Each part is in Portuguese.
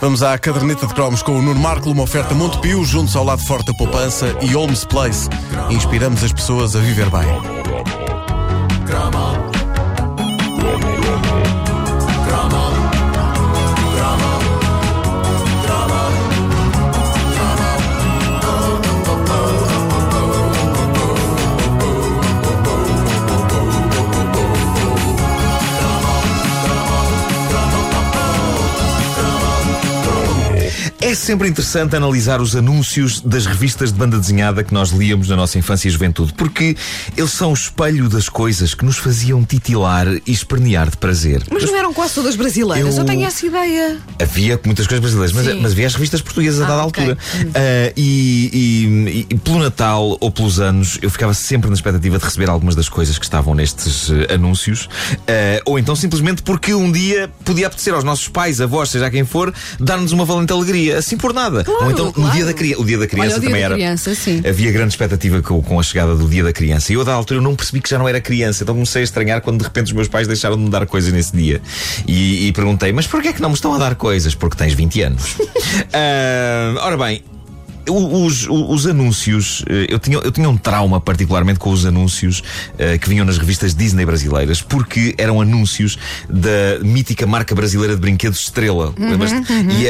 Vamos à caderneta de cromos com o Nuno Marco, uma oferta Montepio, juntos ao lado forte da poupança e Holmes Place. Inspiramos as pessoas a viver bem. Sempre interessante analisar os anúncios das revistas de banda desenhada que nós líamos na nossa infância e juventude, porque eles são o espelho das coisas que nos faziam titilar e espernear de prazer. Mas não eram quase todas brasileiras, eu, Eu- tenho essa ideia. Havia muitas coisas brasileiras, mas, mas havia as revistas portuguesas a Ah, dada ok. altura. Hum. Ah, e, e- e pelo Natal ou pelos anos, eu ficava sempre na expectativa de receber algumas das coisas que estavam nestes eh, anúncios. Ah, ou então simplesmente porque um dia podia apetecer aos nossos pais, avós, seja quem for, dar-nos uma valente alegria, assim por nada. Claro, ou então no claro. dia da, cri- o dia da criança Olha, também era. criança. Havia grande expectativa com, com a chegada do dia da criança. E eu, da altura, eu não percebi que já não era criança. Então comecei a estranhar quando de repente os meus pais deixaram de me dar coisas nesse dia. E, e perguntei, mas porquê é que não me estão a dar coisas? Porque tens 20 anos. Ah, ora bem. Os, o- os anúncios, eh, eu tinha, eu tinha um trauma particularmente com os anúncios eh, que vinham nas revistas Disney brasileiras, porque eram anúncios da mítica marca brasileira de brinquedos Estrela. lembras-te?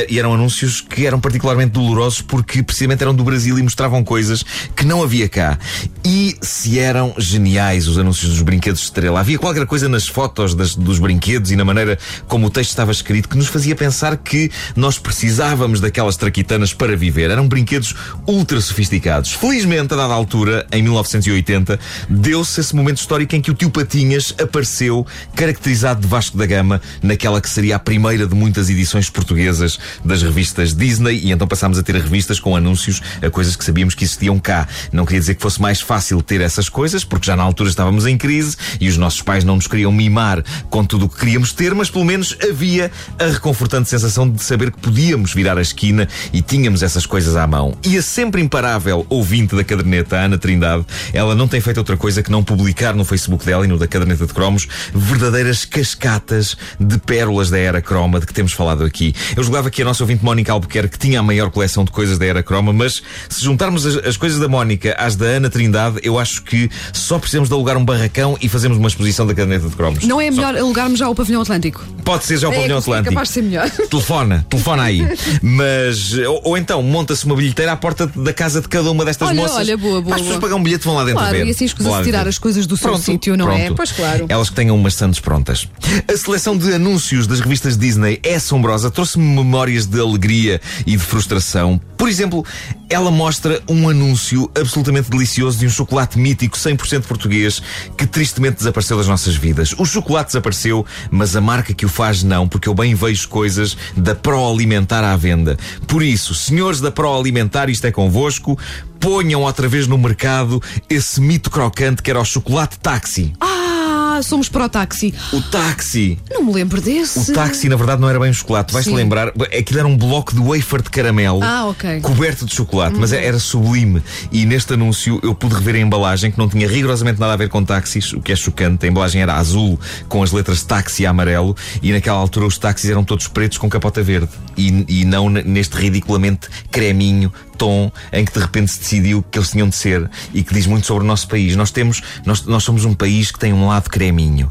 E, e eram anúncios que eram particularmente dolorosos porque precisamente eram do Brasil e mostravam coisas que não havia cá. E se eram geniais os anúncios dos brinquedos Estrela. Havia qualquer coisa nas fotos das- dos brinquedos e na maneira como o texto estava escrito que nos fazia pensar que nós precisávamos daquelas traquitanas para viver. Eram brinquedos ultra sofisticados. Felizmente, a dada altura, em 1980, deu-se esse momento histórico em que o tio Patinhas apareceu caracterizado de Vasco da Gama naquela que seria a primeira de muitas edições portuguesas das revistas Disney e então passámos a ter revistas com anúncios a coisas que sabíamos que existiam cá. Não queria dizer que fosse mais fácil ter essas coisas, porque já na altura estávamos em crise e os nossos pais não nos queriam mimar com tudo o que queríamos ter, mas pelo menos havia a reconfortante sensação de saber que podíamos virar a esquina e tínhamos essas coisas à mão. E a sempre imparável ouvinte da caderneta, Ana Trindade, ela não tem feito outra coisa que não publicar no Facebook dela e no da caderneta de cromos verdadeiras cascatas de pérolas da era croma de que temos falado aqui. Eu julgava que a nossa ouvinte Mónica Albuquerque tinha a maior coleção de coisas da era croma, mas se juntarmos as, as coisas da Mónica às da Ana Trindade, eu acho que só precisamos de alugar um barracão e fazermos uma exposição da caderneta de cromos. Não é Só- melhor alugarmos já o pavilhão Atlântico? Pode ser já o É, pavilhão é Atlântico. capaz de ser melhor. Telefona, telefona aí. Mas, ou, ou então, monta-se uma bilheteira à porta da casa de cada uma destas Olha, moças. olha, boa, boa, As pessoas pagam um bilhete e vão lá dentro Claro, ver. e assim escusa-se Vão lá tirar as coisas do seu Pronto, sítio, não é? pronto. Pois claro. Elas que tenham umas sandes prontas. A seleção de anúncios das revistas Disney é assombrosa. Trouxe-me memórias de alegria e de frustração. Por exemplo, ela mostra um anúncio absolutamente delicioso de um chocolate mítico 100% português que tristemente desapareceu das nossas vidas. O chocolate desapareceu, mas a marca que o faz não, porque eu bem vejo coisas da Proalimentar à venda. Por isso, senhores da Proalimentar, isto é convosco, ponham outra vez no mercado esse mito crocante que era o chocolate táxi. Ah, somos para o táxi. O táxi! Não me lembro desse. O táxi, na verdade, não era bem um chocolate. Vais-te Sim. lembrar, aquilo era um bloco de wafer de caramelo Ah, ok. coberto de chocolate, mas Uhum. era sublime. E neste anúncio eu pude rever a embalagem, que não tinha rigorosamente nada a ver com táxis, o que é chocante. A embalagem era azul, com as letras táxi amarelo, e naquela altura os táxis eram todos pretos com capota verde. E, e não n- neste ridiculamente creminho tom em que de repente se decidiu que eles tinham de ser e que diz muito sobre o nosso país. Nós temos, nós, nós somos um país que tem um lado creminho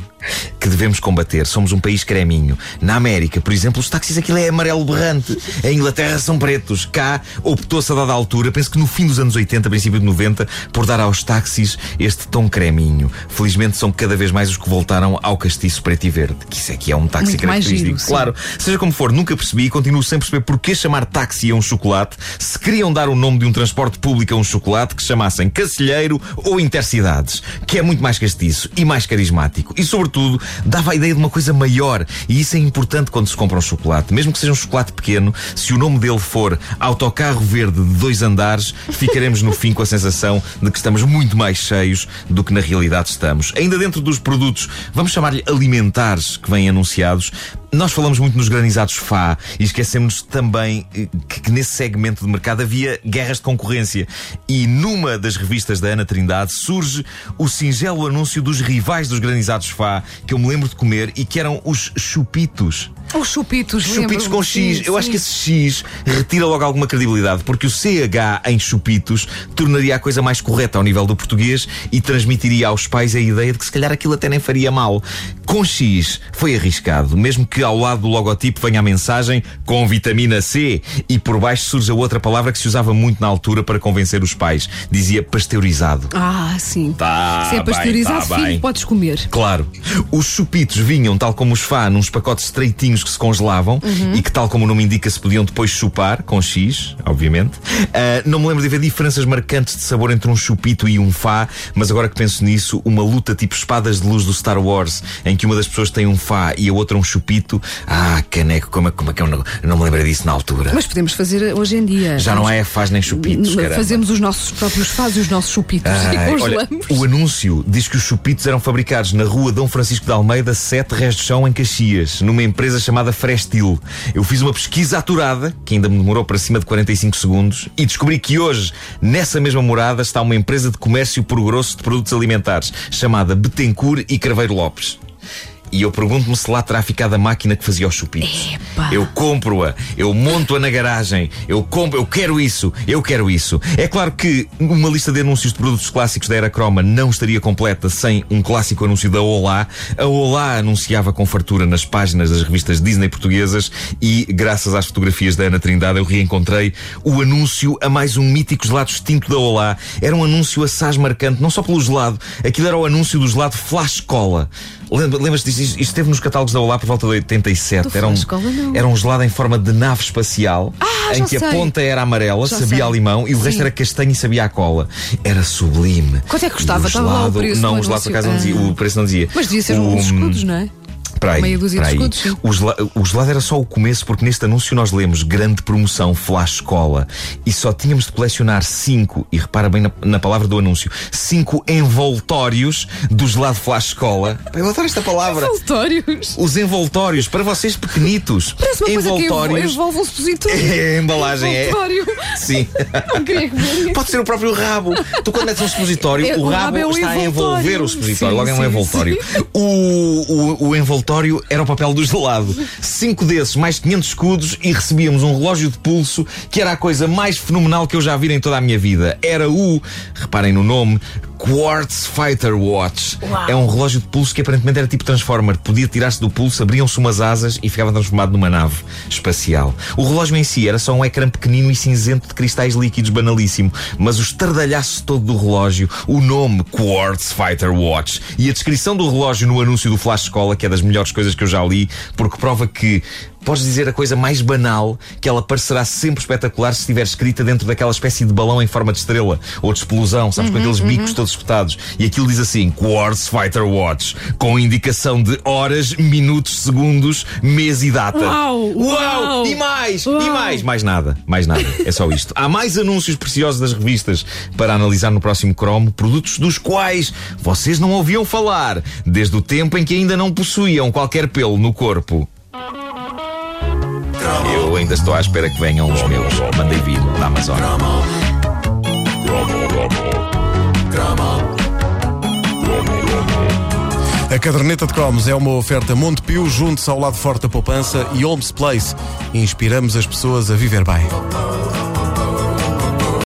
que devemos combater. Somos um país creminho. Na América, por exemplo, os táxis aquilo é amarelo berrante. Em Inglaterra são pretos. Cá optou-se a dada altura, penso que no fim dos anos 80, princípio de 90, por dar aos táxis este tom creminho. Felizmente são cada vez mais os que voltaram ao castiço preto e verde. Que isso aqui é um táxi Muito característico. giro, claro. Seja como for, nunca percebi e continuo sem perceber porquê chamar táxi a um chocolate se queriam dar o nome de um transporte público a um chocolate que chamassem Cacilheiro ou Intercidades, que é muito mais castiço e mais carismático e, sobretudo, dava a ideia de uma coisa maior. E isso é importante quando se compra um chocolate. Mesmo que seja um chocolate pequeno, se o nome dele for Autocarro Verde de dois andares, ficaremos no fim com a sensação de que estamos muito mais cheios do que na realidade estamos. Ainda dentro dos produtos, vamos chamar-lhe alimentares que vêm anunciados, nós falamos muito nos granizados Fá e esquecemos também eh, que, que nesse segmento de mercado havia guerras de concorrência. E numa das revistas da Ana Trindade surge o singelo anúncio dos rivais dos granizados Fá, que eu me lembro de comer e que eram os chupitos. Os chupitos, Chupitos com X. Sim, Eu acho sim. que esse X retira logo alguma credibilidade, porque o CH em chupitos tornaria a coisa mais correta ao nível do português e transmitiria aos pais a ideia de que se calhar aquilo até nem faria mal. Com X foi arriscado, mesmo que ao lado do logotipo venha a mensagem com vitamina C e por baixo surge a outra palavra que se usava muito na altura para convencer os pais. Dizia pasteurizado. Ah, sim. Tá Se é bem, pasteurizado, tá filho, bem. podes comer. Claro. Os chupitos vinham, tal como os fá, nos pacotes estreitinhos que se congelavam e que, tal como o nome indica, se podiam depois chupar, com X, obviamente. Ah, não me lembro de haver diferenças marcantes de sabor entre um chupito e um fá, mas agora que penso nisso, uma luta tipo espadas de luz do Star Wars, em que uma das pessoas tem um fá e a outra um chupito. Ah, caneco, como é, como é que eu não, não me lembrei disso na altura. Mas podemos fazer hoje em dia. Já não é fás nem chupitos, caramba. Fazemos os nossos próprios fazes, os nossos chupitos Ai, e olha, congelamos. o anúncio diz que os chupitos eram fabricados na rua Dom Francisco de Almeida, 7 Resto de Chão, em Caxias, numa empresa chamada Frestil. Eu fiz uma pesquisa aturada, que ainda me demorou para cima de 45 segundos, e descobri que hoje, nessa mesma morada, está uma empresa de comércio por grosso de produtos alimentares, chamada Betancourt e Craveiro Lopes. E eu pergunto-me se lá terá ficado a máquina que fazia os chupitos. Epá. Eu compro-a, eu monto-a na garagem, eu compro, eu quero isso, eu quero isso. É claro que uma lista de anúncios de produtos clássicos da era croma não estaria completa sem um clássico anúncio da Olá. A Olá anunciava com fartura nas páginas das revistas Disney portuguesas e, graças às fotografias da Ana Trindade, eu reencontrei o anúncio a mais um mítico gelado extinto da Olá. Era um anúncio assaz marcante, não só pelo gelado, aquilo era o anúncio do gelado Flash Cola. Lembra- Lembras-te disso? Isto esteve nos catálogos da Olá por volta de 87. Do Era um, Flash Cola, não. era um gelado em forma de nave espacial, Ah, em que a sei. ponta era amarela, Já sabia sei. a limão e o resto Sim. era castanho e sabia a cola. Era sublime. Quanto é que custava? Estava lá o preço Não, o gelado por acaso não dizia, Ah. o preço não dizia. Mas devia ser O- uns escudos, não é? Espera aí, Meia dúzia de escudos, sim. O, gela- o gelado era só o começo, porque neste anúncio nós lemos grande promoção Flash Cola e só tínhamos de colecionar cinco, e repara bem na, na palavra do anúncio, cinco envoltórios do gelado Flash Cola. Eu adoro esta palavra. Envoltórios. Os envoltórios, para vocês pequenitos. Parece uma coisa que envoltórios. envolve um supositório. É, a embalagem é. Envoltório. Sim. Não queria comer isso. Pode ser o próprio rabo. Tu, quando metes um supositório, É, o o rabo, rabo é o está a envoltório. envolver o supositório. Sim, Logo é um sim, envoltório. O, o, o envoltório era o papel do gelado. Cinco desses, mais 500 escudos, e recebíamos um relógio de pulso que era a coisa mais fenomenal que eu já vi em toda a minha vida. Era o, reparem no nome, Quartz Fighter Watch. Uau. É um relógio de pulso que aparentemente era tipo Transformer. Podia tirar-se do pulso, abriam-se umas asas e ficava transformado numa nave espacial. O relógio em si era só um ecrã pequenino e cinzento de cristais líquidos banalíssimo, mas o estardalhaço todo do relógio, o nome Quartz Fighter Watch e a descrição do relógio no anúncio do Flash Escola, que é das melhores coisas que eu já li, porque prova que Podes dizer a coisa mais banal que ela parecerá sempre espetacular se estiver escrita dentro daquela espécie de balão em forma de estrela ou de explosão, sabes, com aqueles bicos todos espetados. E aquilo diz assim: Quartz Fighter Watch, com indicação de horas, minutos, segundos, mês e data. Uau, uau. E mais! E Uau. mais! Mais nada, mais nada. É só isto. Há mais anúncios preciosos das revistas para analisar no próximo cromo, produtos dos quais vocês não ouviam falar, desde o tempo em que ainda não possuíam qualquer pelo no corpo. Eu ainda estou à espera que venham os meus. Mandei vir da Amazon. A caderneta de cromos é uma oferta Montepio, junto ao lado forte da poupança e Holmes Place. Inspiramos as pessoas a viver bem.